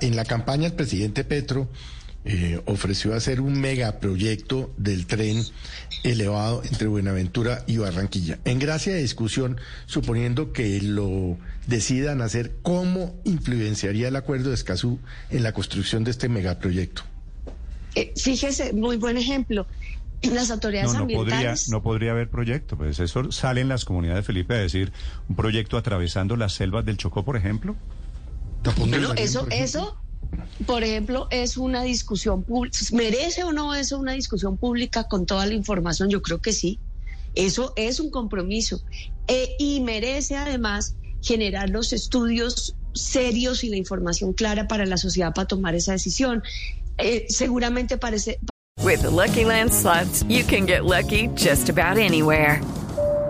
En la campaña, el presidente Petro eh, ofreció hacer un megaproyecto del tren elevado entre Buenaventura y Barranquilla. En gracia de discusión, suponiendo que lo decidan hacer, ¿cómo influenciaría el acuerdo de Escazú en la construcción de este megaproyecto? Eh, fíjese, muy buen ejemplo. Las autoridades no, no ambientales. Podría, no podría haber proyecto, pues eso sale en las comunidades, Felipe, a decir un proyecto atravesando las selvas del Chocó, por ejemplo. Bueno, eso, eso, por ejemplo, es una discusión pública. ¿Merece o no eso una discusión pública con toda la información? Yo creo que sí. Eso es un compromiso. Eh, y merece además generar los estudios serios y la información clara para la sociedad para tomar esa decisión. Eh, seguramente parece. With the Lucky Land slots, you can get lucky just about anywhere.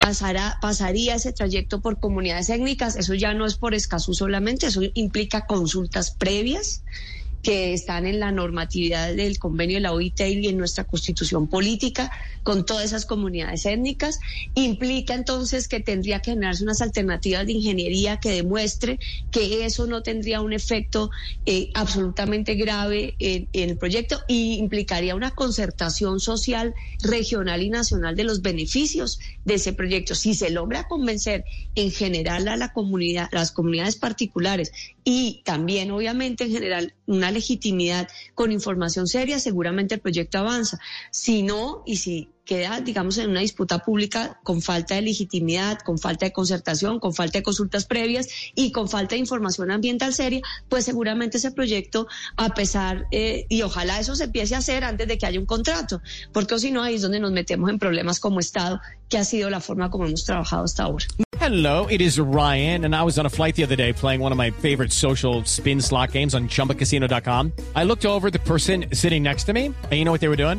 Pasará, pasaría ese trayecto por comunidades étnicas. Eso ya no es por Escazú solamente, eso implica consultas previas que están en la normatividad del convenio de la OIT y en nuestra constitución política con todas esas comunidades étnicas. Implica entonces que tendría que generarse unas alternativas de ingeniería que demuestre que eso no tendría un efecto eh, absolutamente grave en, el proyecto y implicaría una concertación social regional y nacional de los beneficios de ese proyecto. Si se logra convencer en general a la comunidad, las comunidades particulares y también obviamente en general una legitimidad con información seria, seguramente el proyecto avanza. Si no, y si queda, digamos, en una disputa pública con falta de legitimidad, con falta de concertación, con falta de consultas previas y con falta de información ambiental seria, pues seguramente ese proyecto, a pesar, eh, y ojalá eso se empiece a hacer antes de que haya un contrato, porque si no, ahí es donde nos metemos en problemas como Estado, que ha sido la forma como hemos trabajado hasta ahora. Hello, it is Ryan, and I was on a flight the other day playing one of my favorite social spin slot games on chumbacasino.com. I looked over the person sitting next to me, and you know what they were doing?